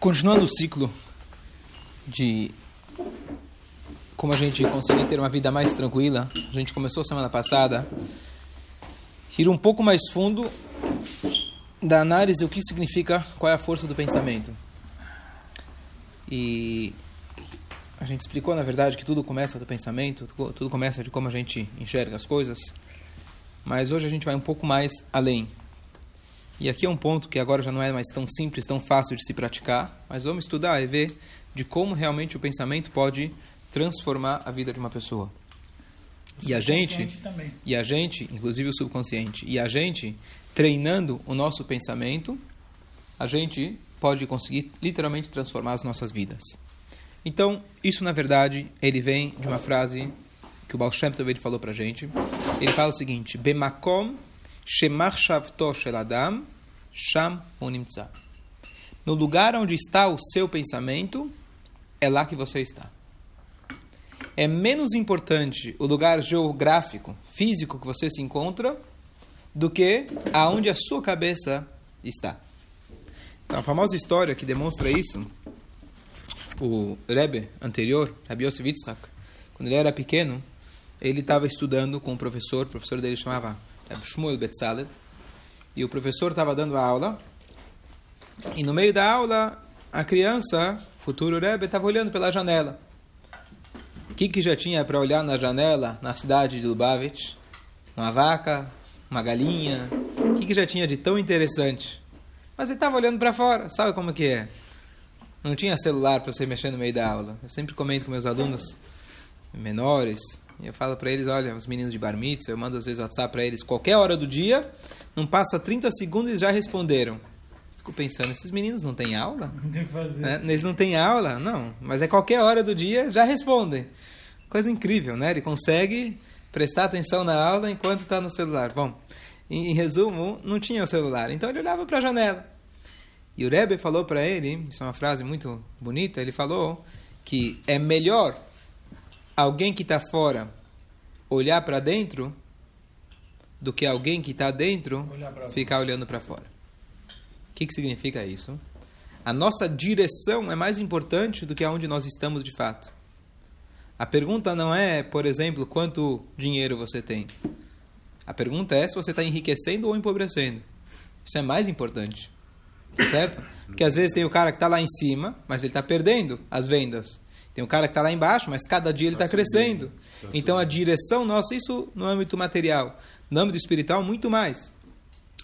Continuando o ciclo de como a gente conseguir ter uma vida mais tranquila, a gente começou semana passada ir um pouco mais fundo da análise o que significa, qual é a força do pensamento. E a gente explicou, na verdade, que tudo começa do pensamento, tudo começa de como a gente enxerga as coisas. Mas hoje a gente vai um pouco mais além. E aqui é um ponto que agora já não é mais tão simples, tão fácil de se praticar, mas vamos estudar e ver de como realmente o pensamento pode transformar a vida de uma pessoa. E a gente, também. e a gente, inclusive o subconsciente, e a gente treinando o nosso pensamento, a gente pode conseguir literalmente transformar as nossas vidas. Então, isso na verdade, ele vem de uma frase que o Baal Shem Tov falou para a gente. Ele fala o seguinte: Bemakom Shemar Shavto Shel Adam Sham Unimtza. No lugar onde está o seu pensamento, é lá que você está. É menos importante o lugar geográfico, físico que você se encontra, do que aonde a sua cabeça está. Então, a famosa história que demonstra isso, o Rebbe anterior, Rabbi Yosef Yitzhak, quando ele era pequeno, ele estava estudando com um professor, o professor dele chamava Shmuel Betzalel, e o professor estava dando a aula, e no meio da aula, a criança, futuro Rebbe, estava olhando pela janela. O que, que já tinha para olhar na janela na cidade de Lubavitch? Uma vaca, uma galinha. O que, que já tinha de tão interessante? Mas ele estava olhando para fora, sabe como que é? Não tinha celular para você mexer no meio da aula. Eu sempre comento com meus alunos menores, e eu falo para eles, olha, os meninos de bar mitzvah, eu mando às vezes WhatsApp para eles, qualquer hora do dia, não passa 30 segundos e já responderam. Fico pensando, esses meninos não têm aula? Não tem que fazer. É, eles não têm aula? Não, mas é qualquer hora do dia, já respondem. Coisa incrível, né? Ele consegue prestar atenção na aula enquanto está no celular. Bom, em, em, resumo, não tinha o celular, então ele olhava para a janela. E o Rebbe falou para ele, isso é uma frase muito bonita, ele falou que é melhor alguém que está fora olhar para dentro do que alguém que está dentro ficar olhando para fora. O que, que significa isso? A nossa direção é mais importante do que aonde nós estamos de fato. A pergunta não é, por exemplo, quanto dinheiro você tem. A pergunta é se você está enriquecendo ou empobrecendo. Isso é mais importante. Certo? Porque às vezes tem o cara que está lá em cima, mas ele está perdendo as vendas. Tem um cara que está lá embaixo, mas cada dia ele está crescendo. Então a direção nossa, isso no âmbito material. No âmbito espiritual, muito mais.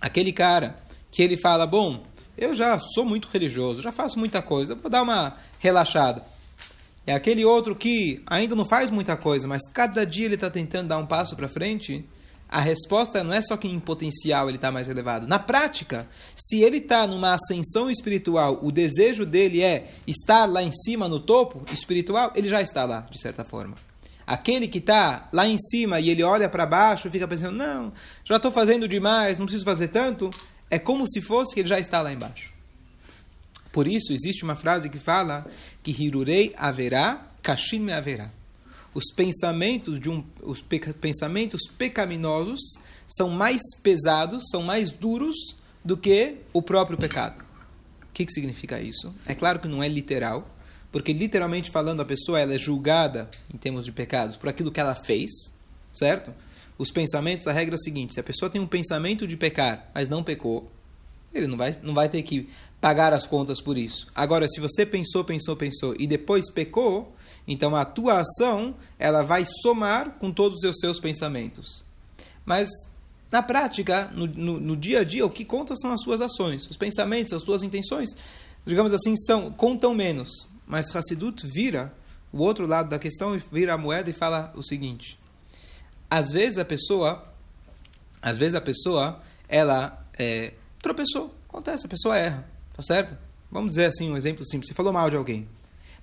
Aquele cara que ele fala, bom, eu já sou muito religioso, já faço muita coisa, vou dar uma relaxada. É aquele outro que ainda não faz muita coisa, mas cada dia ele está tentando dar um passo para frente a resposta não é só que em potencial ele está mais elevado. Na prática, se ele está numa ascensão espiritual, o desejo dele é estar lá em cima, no topo espiritual, ele já está lá, de certa forma. Aquele que está lá em cima e ele olha para baixo e fica pensando, não, já estou fazendo demais, não preciso fazer tanto, é como se fosse que ele já está lá embaixo. Por isso, existe uma frase que fala que Hirurei haverá, Kashin me haverá os pensamentos de um, os peca, pensamentos pecaminosos são mais pesados, são mais duros do que o próprio pecado. O que, que significa isso? É claro que não é literal, porque literalmente falando a pessoa ela é julgada em termos de pecados por aquilo que ela fez, certo? Os pensamentos, a regra é a seguinte: se a pessoa tem um pensamento de pecar, mas não pecou, ele não vai, não vai ter que pagar as contas por isso. Agora, se você pensou, pensou, pensou e depois pecou, então a tua ação ela vai somar com todos os seus pensamentos. Mas na prática, no, no, no, dia a dia, o que conta são as suas ações, os pensamentos, as suas intenções, digamos assim, são contam menos. Mas Hassidut vira o outro lado da questão, vira a moeda e fala o seguinte: às vezes a pessoa, às vezes a pessoa, ela é, tropeçou, acontece, a pessoa erra, tá certo? Vamos dizer assim um exemplo simples: você falou mal de alguém.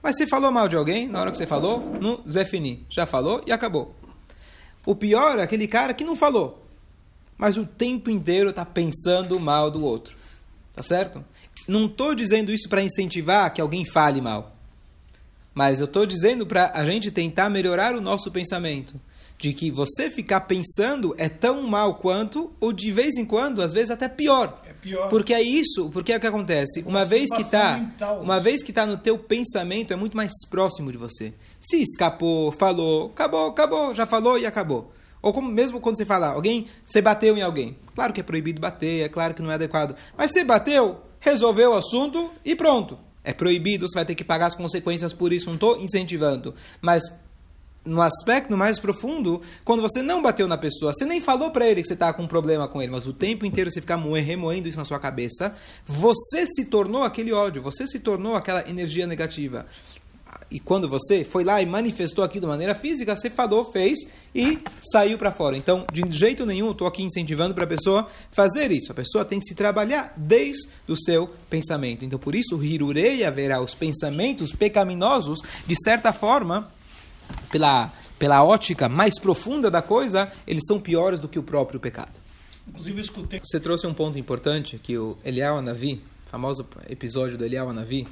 Mas se falou mal de alguém, na hora que você falou, no Zefini. Já falou e acabou. O pior é aquele cara que não falou, mas o tempo inteiro está pensando mal do outro. Tá certo? Não estou dizendo isso para incentivar que alguém fale mal. Mas eu estou dizendo para a gente tentar melhorar o nosso pensamento. de que você ficar pensando é tão mal quanto, ou de vez em quando, às vezes até pior. Pior. Porque é isso, porque é o que acontece. Uma vez que tá, uma vez que tá no teu pensamento, é muito mais próximo de você. Se escapou, falou, acabou, acabou, já falou e acabou. Ou como mesmo quando você fala, alguém, você bateu em alguém. Claro que é proibido bater, é claro que não é adequado. Mas você bateu, resolveu o assunto e pronto. É proibido, você vai ter que pagar as consequências por isso, não estou incentivando. Mas no aspecto mais profundo, quando você não bateu na pessoa, você nem falou para ele que você está com um problema com ele, mas o tempo inteiro você ficar remoendo isso na sua cabeça, você se tornou aquele ódio, você se tornou aquela energia negativa. E quando você foi lá e manifestou aquilo de maneira física, você falou, fez e saiu para fora. Então, de jeito nenhum, estou aqui incentivando para a pessoa fazer isso. A pessoa tem que se trabalhar desde o seu pensamento. Então, por isso, Hirurei haverá os pensamentos pecaminosos, de certa forma, pela, pela ótica mais profunda da coisa, eles são piores do que o próprio pecado. Inclusive, eu escutei. Você trouxe um ponto importante que o Eliel Anavi, famoso episódio do Eliel Anavi,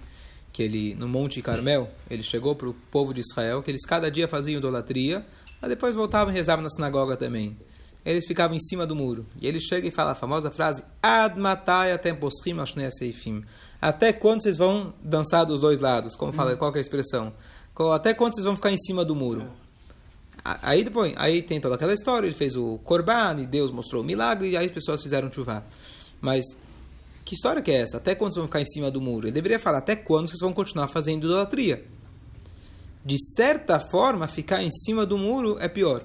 que ele no Monte Carmel, ele chegou para o povo de Israel, que eles cada dia faziam idolatria, mas depois voltavam e rezavam na sinagoga também. Eles ficavam em cima do muro. E ele chega e fala a famosa frase: Ad matai Até quando vocês vão dançar dos dois lados? Como fala, qual é a expressão? Até quando vocês vão ficar em cima do muro? Aí depois, aí tem toda aquela história, ele fez o Corban, e Deus mostrou o milagre, e aí as pessoas fizeram chuva. Mas que história que é essa? Até quando vocês vão ficar em cima do muro? Ele deveria falar, até quando vocês vão continuar fazendo idolatria? De certa forma, ficar em cima do muro é pior.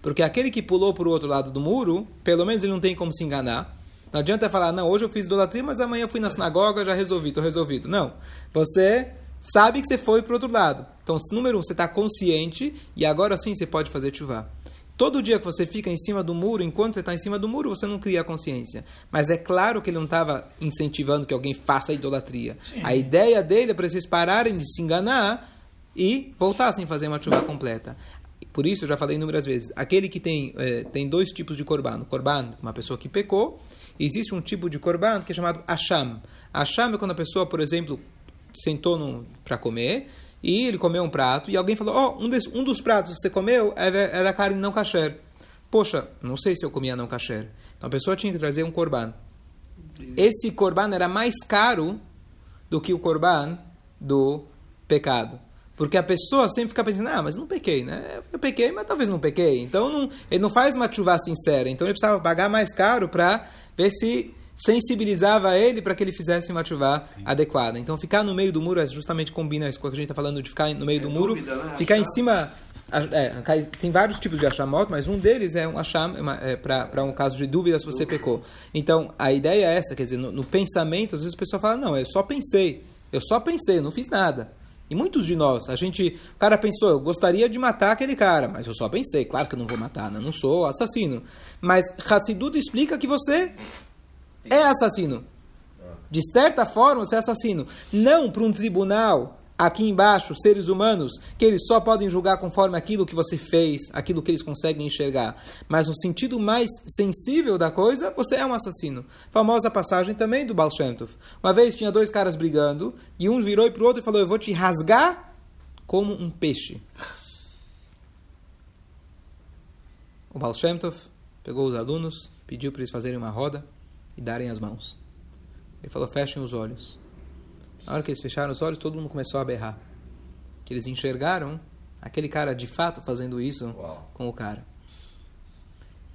Porque aquele que pulou para o outro lado do muro, pelo menos ele não tem como se enganar. Não adianta falar, não, hoje eu fiz idolatria, mas amanhã eu fui na sinagoga, já resolvi, estou resolvido. Não. Você sabe que você foi para o outro lado. Então, número um, você está consciente e agora sim você pode fazer chuva. Todo dia que você fica em cima do muro, enquanto você está em cima do muro, você não cria consciência. Mas é claro que ele não estava incentivando que alguém faça a idolatria. Sim. A ideia dele é para vocês pararem de se enganar e voltassem a fazer uma chuva completa. Por isso, eu já falei inúmeras vezes, aquele que tem, é, tem dois tipos de korban. Korban, uma pessoa que pecou, existe um tipo de korban que é chamado asham. Asham é quando a pessoa, por exemplo, sentou para comer e ele comeu um prato e alguém falou: Oh, um, um dos pratos que você comeu era carne não kasher. Poxa, não sei se eu comia não kasher. Então a pessoa tinha que trazer um korban. Esse korban era mais caro do que o korban do pecado. Porque a pessoa sempre fica pensando, ah, mas não pequei, né? Eu pequei, mas talvez não pequei. Então não, ele não faz uma chuva sincera. Então ele precisava pagar mais caro para ver se sensibilizava ele para que ele fizesse uma chuva adequada. Então, ficar no meio do muro é justamente combina isso com o que a gente está falando de ficar no meio é do muro, dúvida, né? ficar em cima. É, tem vários tipos de achamot, mas um deles é um acham é, para um caso de dúvida se você pecou. Então, a ideia é essa, quer dizer, no, no pensamento, às vezes a pessoa fala, não, eu só pensei, eu só pensei, eu não fiz nada. E muitos de nós, a gente, o cara pensou, eu gostaria de matar aquele cara, mas eu só pensei, claro que eu não vou matar, né? não sou assassino. Mas Hassidut explica que você é assassino. De certa forma, você é assassino. Não para um tribunal aqui embaixo, seres humanos, que eles só podem julgar conforme aquilo que você fez, aquilo que eles conseguem enxergar. Mas no sentido mais sensível da coisa, você é um assassino. Famosa passagem também do Baal Shem Tov. Uma vez tinha dois caras brigando, e um virou para o outro e falou: Eu vou te rasgar como um peixe. O Baal Shem Tov pegou os alunos, pediu para eles fazerem uma roda e darem as mãos. Ele falou: fechem os olhos. Na hora que eles fecharam os olhos, todo mundo começou a berrar. Que eles enxergaram aquele cara de fato fazendo isso Uau. com o cara.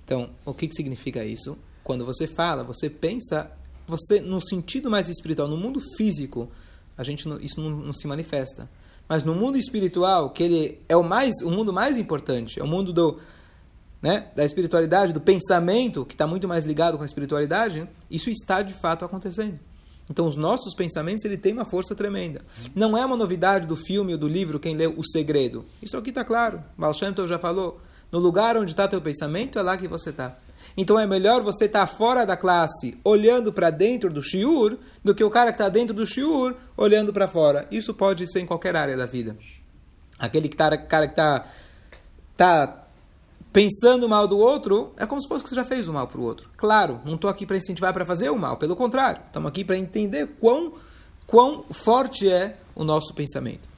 Então, o que, que significa isso? Quando você fala, você pensa, você no sentido mais espiritual, no mundo físico, a gente não, isso não, não, se manifesta. Mas no mundo espiritual, que ele é o mais, o mundo mais importante, é o mundo do né, da espiritualidade, do pensamento, que está muito mais ligado com a espiritualidade, isso está de fato acontecendo. Então, os nossos pensamentos ele tem uma força tremenda. Não é uma novidade do filme ou do livro quem leu O Segredo. Isso aqui está claro. Baal já falou. No lugar onde está teu pensamento, é lá que você está. Então é melhor você estar tá fora da classe, olhando para dentro do shiur, do que o cara que está dentro do shiur, olhando para fora. Isso pode ser em qualquer área da vida. Aquele que tá, cara que está tá pensando mal do outro, é como se fosse que você já fez o mal para o outro. Claro, não estou aqui para incentivar para fazer o mal, pelo contrário, estamos aqui para entender quão, quão forte é o nosso pensamento.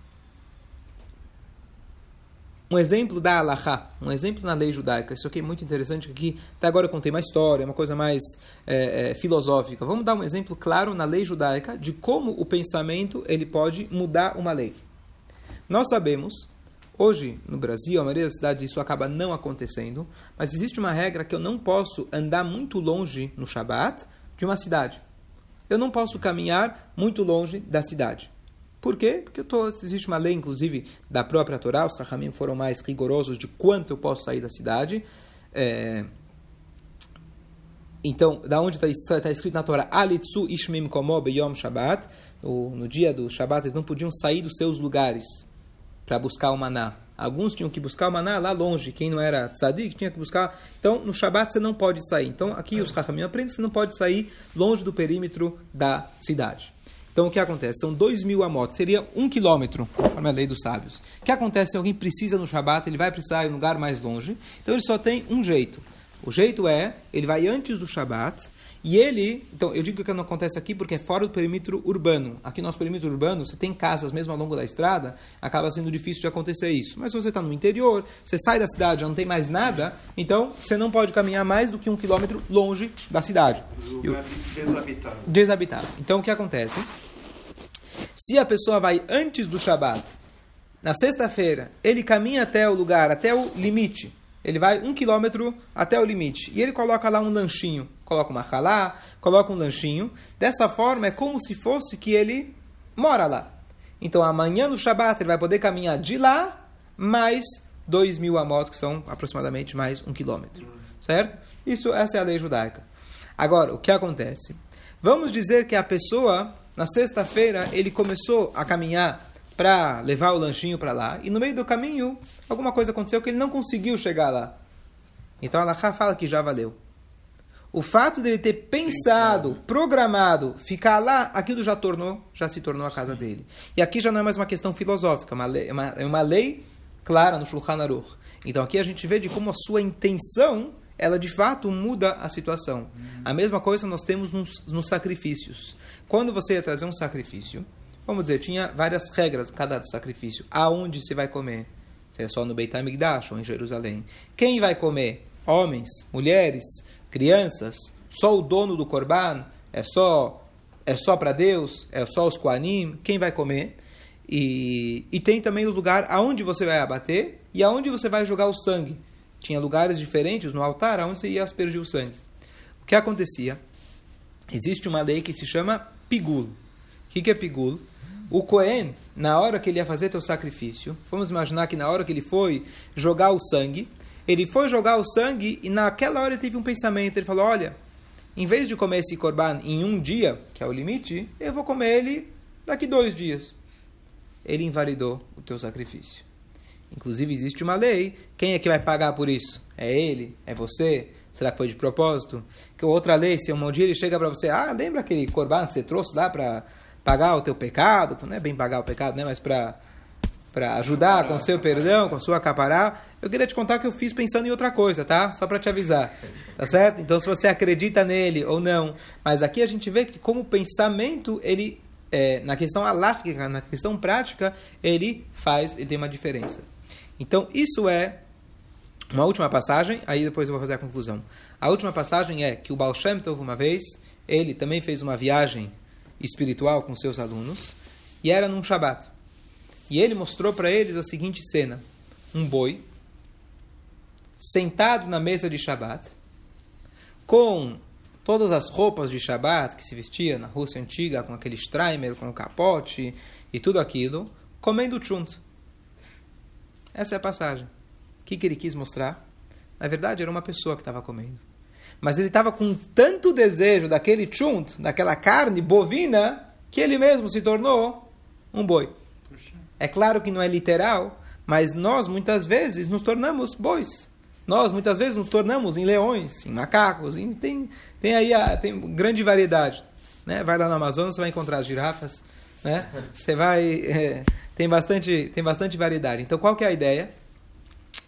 um exemplo da Alaha, um exemplo na lei judaica. Isso aqui é muito interessante, aqui até agora eu contei uma história, uma coisa mais é, é, filosófica. Vamos dar um exemplo claro na lei judaica de como o pensamento ele pode mudar uma lei. Nós sabemos, hoje no Brasil, a maioria das cidades isso acaba não acontecendo, mas existe uma regra que eu não posso andar muito longe no Shabat de uma cidade. Eu não posso caminhar muito longe da cidade. Por quê? Porque tô, existe uma lei, inclusive, da própria Torá, os Rahamim foram mais rigorosos de quanto eu posso sair da cidade. É... Então, da onde está tá escrito na Torá, Alitzu Ishmim Komo Beyom Shabbat, no, no dia do Shabbat, eles não podiam sair dos seus lugares para buscar o maná. Alguns tinham que buscar o maná lá longe. Quem não era tzadik tinha que buscar. Então, no Shabat você não pode sair. Então, aqui os Rahamim aprendem que você não pode sair longe do perímetro da cidade. Então, o que acontece? São dois mil amot, seria um quilômetro, conforme a lei dos sábios. O que acontece se alguém precisa no Shabat, ele vai precisar em um lugar mais longe, então ele só tem um jeito. O jeito é, ele vai antes do Shabat, e ele, então eu digo que não acontece aqui porque é fora do perímetro urbano. Aqui no nosso perímetro urbano, você tem casas mesmo ao longo da estrada, acaba sendo difícil de acontecer isso. Mas se você está no interior, você sai da cidade, já não tem mais nada, então você não pode caminhar mais do que um quilômetro longe da cidade. Lugar desabitado. Desabitado. Então o que acontece? Se a pessoa vai antes do Shabat, na sexta-feira, ele caminha até o lugar, até o limite. Ele vai um quilômetro até o limite. E ele coloca lá um lanchinho. Coloca uma halá, coloca um lanchinho. Dessa forma, é como se fosse que ele mora lá. Então, amanhã no Shabat, ele vai poder caminhar de lá, mais dois mil amot, que são aproximadamente mais um quilômetro. Certo? Isso, essa é a lei judaica. Agora, o que acontece? Vamos dizer que a pessoa na sexta-feira, ele começou a caminhar para levar o lanchinho para lá, e no meio do caminho, alguma coisa aconteceu que ele não conseguiu chegar lá. Então Allah fala que já valeu. O fato dele ter pensado, Pensado. programado, ficar lá, aquilo já tornou, já se tornou a casa Sim. dele. E aqui já não é mais uma questão filosófica, é uma lei, uma, é uma lei clara no Shulchan Aruch. Então aqui a gente vê de como a sua intenção ela de fato muda a situação. A mesma coisa nós temos nos, nos, sacrifícios. Quando você ia trazer um sacrifício, vamos dizer, tinha várias regras cada sacrifício. Aonde você vai comer? Se é só no Beit HaMikdash ou em Jerusalém. Quem vai comer? Homens, mulheres, crianças? Só o dono do Corban? É só é só para Deus? É só os Koanim? Quem vai comer? E, e tem também o lugar aonde você vai abater e aonde você vai jogar o sangue tinha lugares diferentes no altar onde se ia aspergir o sangue. O que acontecia? Existe uma lei que se chama pigul. O que, que é pigul? O Cohen, na hora que ele ia fazer teu sacrifício, vamos imaginar que na hora que ele foi jogar o sangue, ele foi jogar o sangue e naquela hora ele teve um pensamento. Ele falou: Olha, em vez de comer esse corban em um dia, que é o limite, eu vou comer ele daqui dois dias. Ele invalidou o teu sacrifício. Inclusive, existe uma lei. Quem é que vai pagar por isso? É ele? É você? Será que foi de propósito? Que outra lei, se um dia ele chega para você, ah, lembra aquele corban que você trouxe lá para pagar o teu pecado? Não é bem pagar o pecado, né? Mas para para ajudar com o seu perdão, com a sua capará. Eu queria te contar que eu fiz pensando em outra coisa, tá? Só para te avisar. Tá certo? Então, se você acredita nele ou não. Mas aqui a gente vê que como pensamento, ele, é, na questão alárquica, na questão prática, ele faz, ele tem uma diferença. Então, isso é uma última passagem, aí depois eu vou fazer a conclusão. A última passagem é que o Baal Shem Tov, uma vez, ele também fez uma viagem espiritual com seus alunos, e era num Shabat. E ele mostrou para eles a seguinte cena: um boi sentado na mesa de Shabat, com todas as roupas de Shabat que se vestia na Rússia antiga, com aquele Streimer, com o capote e tudo aquilo, comendo chunt. Essa é a passagem. O que, que ele quis mostrar? Na verdade, era uma pessoa que estava comendo. Mas ele estava com tanto desejo daquele chunt, daquela carne bovina, que ele mesmo se tornou um boi. É claro que não é literal, mas nós muitas vezes nos tornamos bois. Nós muitas vezes nos tornamos em leões, em macacos, em, tem, tem aí a, tem grande variedade. Né? Vai lá no Amazonas, você vai encontrar as girafas, né? Você vai é, tem bastante tem bastante variedade. Então qual que é a ideia?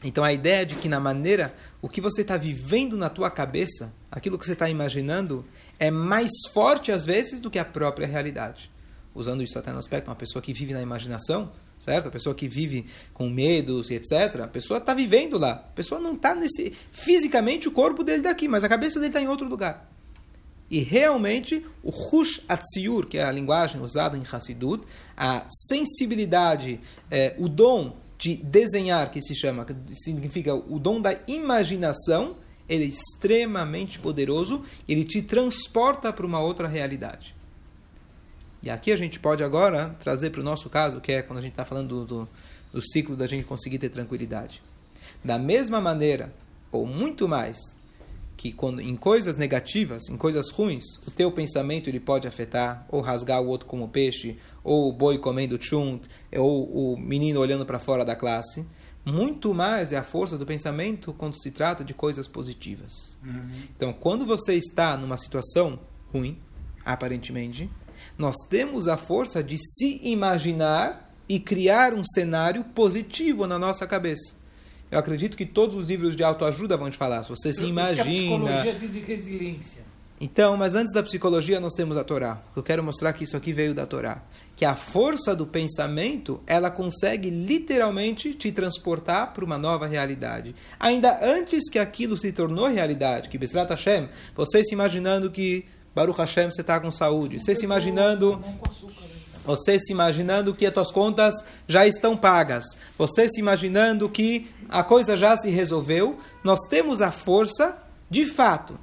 Então a ideia de que na maneira o que você está vivendo na tua cabeça, aquilo que você está imaginando, é mais forte às vezes do que a própria realidade. usando isso até no aspecto, uma pessoa que vive na imaginação, certo? A pessoa que vive com medos e etc. A pessoa está vivendo lá. A pessoa não está nesse. Fisicamente, o corpo dele está aqui, mas a cabeça dele está em outro lugar. E realmente, o Hush Atsiur, que é a linguagem usada em Hassidut, a sensibilidade, é, o dom de desenhar, que se chama, que significa o dom da imaginação, ele é extremamente poderoso, ele te transporta para uma outra realidade. E aqui a gente pode agora trazer para o nosso caso, que é quando a gente está falando do, do, do ciclo da gente conseguir ter tranquilidade. Da mesma maneira, ou muito mais, que quando em coisas negativas, em coisas ruins, o teu pensamento ele pode afetar, ou rasgar o outro como peixe, ou o boi comendo chunt, ou o menino olhando para fora da classe. Muito mais é a força do pensamento quando se trata de coisas positivas. Uhum. Então, quando você está numa situação ruim, aparentemente, nós temos a força de se imaginar e criar um cenário positivo na nossa cabeça. Eu acredito que todos os livros de autoajuda vão te falar. Se você se imagina. A psicologia de resiliência. Então, mas antes da psicologia, nós temos a Torá. Eu quero mostrar que isso aqui veio da Torá. Que a força do pensamento, ela consegue literalmente te transportar para uma nova realidade. Ainda antes que aquilo se tornou realidade, que Besrat Hashem, você se imaginando que Baruch Hashem, você está com saúde. Você se imaginando. Você se imaginando que as suas contas já estão pagas. Você se imaginando que a coisa já se resolveu. Nós temos a força, de fato,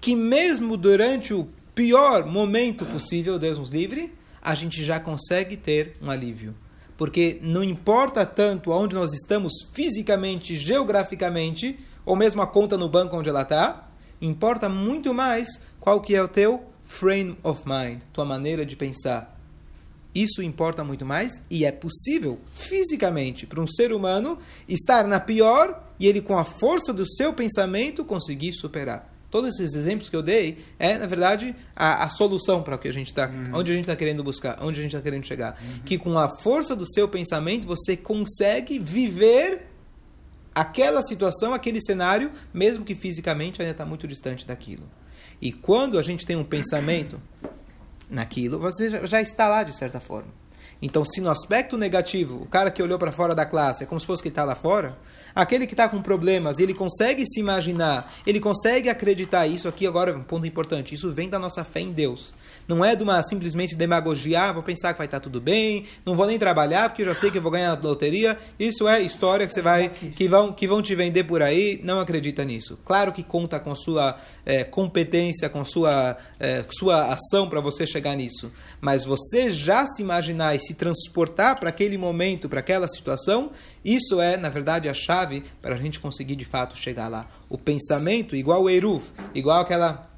que mesmo durante o pior momento possível, Deus nos livre, a gente já consegue ter um alívio. Porque não importa tanto onde nós estamos fisicamente, geograficamente, ou mesmo a conta no banco onde ela está, Importa muito mais qual que é o teu frame of mind, tua maneira de pensar. Isso importa muito mais e é possível fisicamente para um ser humano estar na pior e ele com a força do seu pensamento conseguir superar. Todos esses exemplos que eu dei é, na verdade, a, a solução para o que a gente está, uhum. onde a gente está querendo buscar, onde a gente está querendo chegar. Uhum. Que com a força do seu pensamento você consegue viver aquela situação, aquele cenário, mesmo que fisicamente ainda está muito distante daquilo. E quando a gente tem um pensamento naquilo, você já está lá de certa forma. Então, se no aspecto negativo, o cara que olhou para fora da classe é como se fosse que está lá fora, aquele que está com problemas, ele consegue se imaginar, ele consegue acreditar. Isso aqui agora é um ponto importante. Isso vem da nossa fé em Deus. Não é de uma simplesmente demagogia, ah, vou pensar que vai estar tudo bem, não vou nem trabalhar porque eu já sei que eu vou ganhar na loteria. Isso é história que você vai que vão que vão te vender por aí. Não acredita nisso. Claro que conta com sua é, competência, com sua é, sua ação para você chegar nisso. Mas você já se imaginar e se transportar para aquele momento, para aquela situação, isso é, na verdade, a chave para a gente conseguir de fato chegar lá. O pensamento, igual o Eruf, igual aquela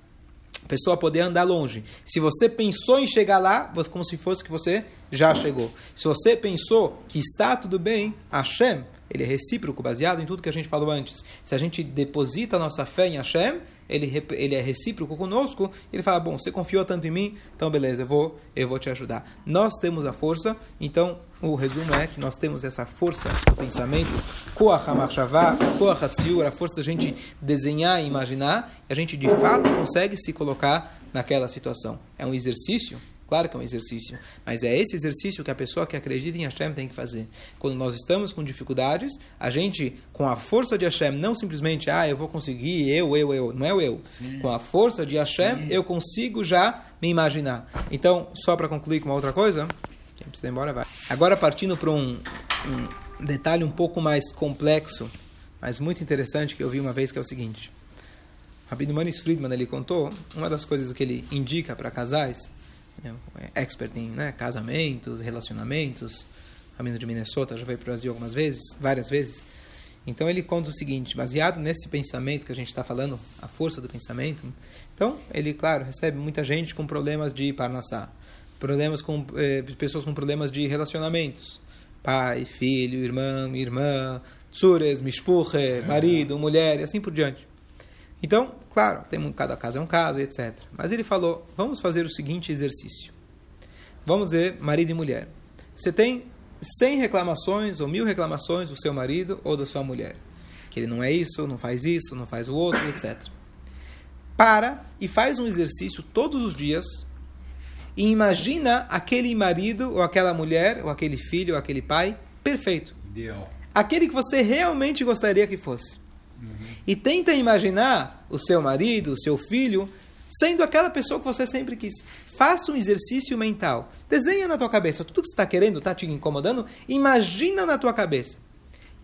pessoa poder andar longe. Se você pensou em chegar lá, como se fosse que você já chegou. Se você pensou que está tudo bem, Hashem, ele é recíproco, baseado em tudo que a gente falou antes. Se a gente deposita a nossa fé em Hashem, ele, ele é recíproco conosco, ele fala, bom, você confiou tanto em mim, então beleza, eu vou, eu vou te ajudar. Nós temos a força, então o resumo é que nós temos essa força do pensamento, a força da gente desenhar e imaginar, e a gente de fato consegue se colocar naquela situação. É um exercício Claro que é um exercício, mas é esse exercício que a pessoa que acredita em Hashem tem que fazer. Quando nós estamos com dificuldades, a gente, com a força de Hashem, não simplesmente, ah, eu vou conseguir, eu, eu, eu, não é o eu. Sim. Com a força de Hashem, Sim. eu consigo já me imaginar. Então, só para concluir com uma outra coisa, quem precisa ir embora vai. Agora, partindo para um, um detalhe um pouco mais complexo, mas muito interessante que eu vi uma vez, que é o seguinte. Rabino Manis Friedman, ele contou, uma das coisas que ele indica para casais expert em né, casamentos, relacionamentos. Ramiro de Minnesota já veio para o Brasil algumas vezes, várias vezes. Então ele conta o seguinte, baseado nesse pensamento que a gente está falando, a força do pensamento. Então ele, claro, recebe muita gente com problemas de parnassá, problemas com eh, pessoas com problemas de relacionamentos, pai, filho, irmão, irmã, tsures, mishpuche, marido, mulher e assim por diante. Então, claro, tem, cada caso é um caso, etc. Mas ele falou: vamos fazer o seguinte exercício. Vamos ver marido e mulher. Você tem 100 reclamações ou mil reclamações do seu marido ou da sua mulher. Que ele não é isso, não faz isso, não faz o outro, etc. Para e faz um exercício todos os dias e imagina aquele marido, ou aquela mulher, ou aquele filho, ou aquele pai perfeito. Ideal. Aquele que você realmente gostaria que fosse. E tenta imaginar o seu marido, o seu filho, sendo aquela pessoa que você sempre quis. Faça um exercício mental. Desenha na tua cabeça. Tudo que você está querendo, está te incomodando, imagina na tua cabeça.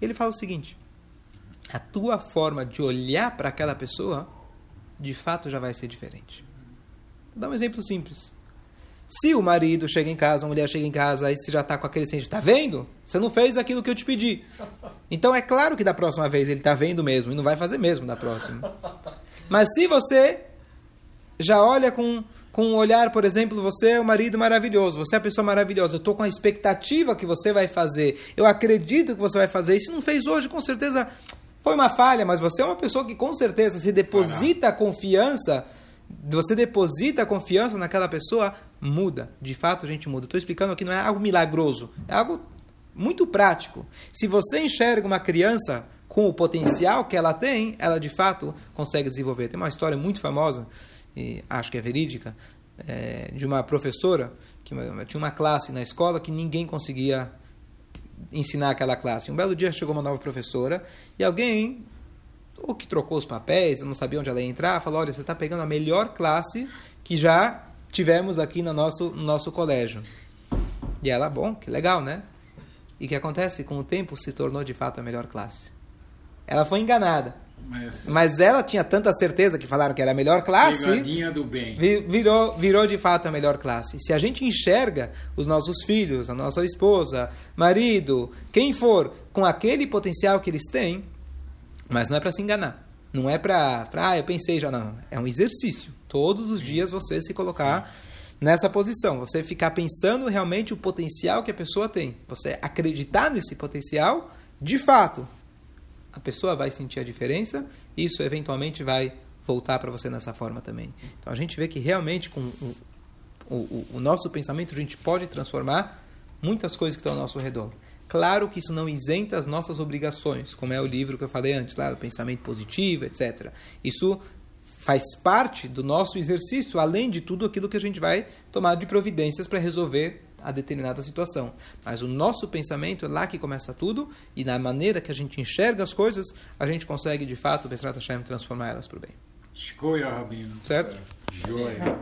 Ele fala o seguinte: a tua forma de olhar para aquela pessoa, de fato, já vai ser diferente. Vou dar um exemplo simples. Se o marido chega em casa, a mulher chega em casa, aí você já está com aquele sentimento, tá vendo? Você não fez aquilo que eu te pedi. Então é claro que da próxima vez ele está vendo mesmo e não vai fazer mesmo da próxima. Mas se você já olha com, com um olhar, por exemplo, você é o marido maravilhoso, você é a pessoa maravilhosa, eu estou com a expectativa que você vai fazer, eu acredito que você vai fazer, e se não fez hoje, com certeza foi uma falha, mas você é uma pessoa que com certeza se deposita a confiança, você deposita confiança naquela pessoa, muda. De fato, a gente muda. Estou explicando aqui, não é algo milagroso, é algo muito prático. Se você enxerga uma criança com o potencial que ela tem, ela de fato consegue desenvolver. Tem uma história muito famosa, e acho que é verídica, é, de uma professora que tinha uma classe na escola que ninguém conseguia ensinar aquela classe. Um belo dia chegou uma nova professora e alguém, ou que trocou os papéis, eu não sabia onde ela ia entrar, falou: Olha, você está pegando a melhor classe que já tivemos aqui no nosso, no nosso colégio. E ela, bom, que legal, né? E que acontece? Com o tempo se tornou de fato a melhor classe. Ela foi enganada. Mas, Mas ela tinha tanta certeza que falaram que era a melhor classe. pegadinha do bem. Vi- Virou, virou de fato a melhor classe. Se a gente enxerga os nossos filhos, a nossa esposa, marido, quem for, com aquele potencial que eles têm, mas não é para se enganar. Não é para, ah, eu pensei já, não. É um exercício. Todos os dias você se colocar nessa posição. Você ficar pensando realmente o potencial que a pessoa tem. Você acreditar nesse potencial, de fato, a pessoa vai sentir a diferença e isso eventualmente vai voltar para você nessa forma também. Então a gente vê que realmente com o, o- o nosso pensamento a gente pode transformar muitas coisas que estão ao nosso redor. Claro que isso não isenta as nossas obrigações, como é o livro que eu falei antes, lá do pensamento positivo, etc. Isso faz parte do nosso exercício, além de tudo aquilo que a gente vai tomar de providências para resolver a determinada situação. Mas o nosso pensamento é lá que começa tudo, e na maneira que a gente enxerga as coisas, a gente consegue, de fato, Besrat Hashem, transformar elas para o bem. Escolha, Rabino. Certo? Joia.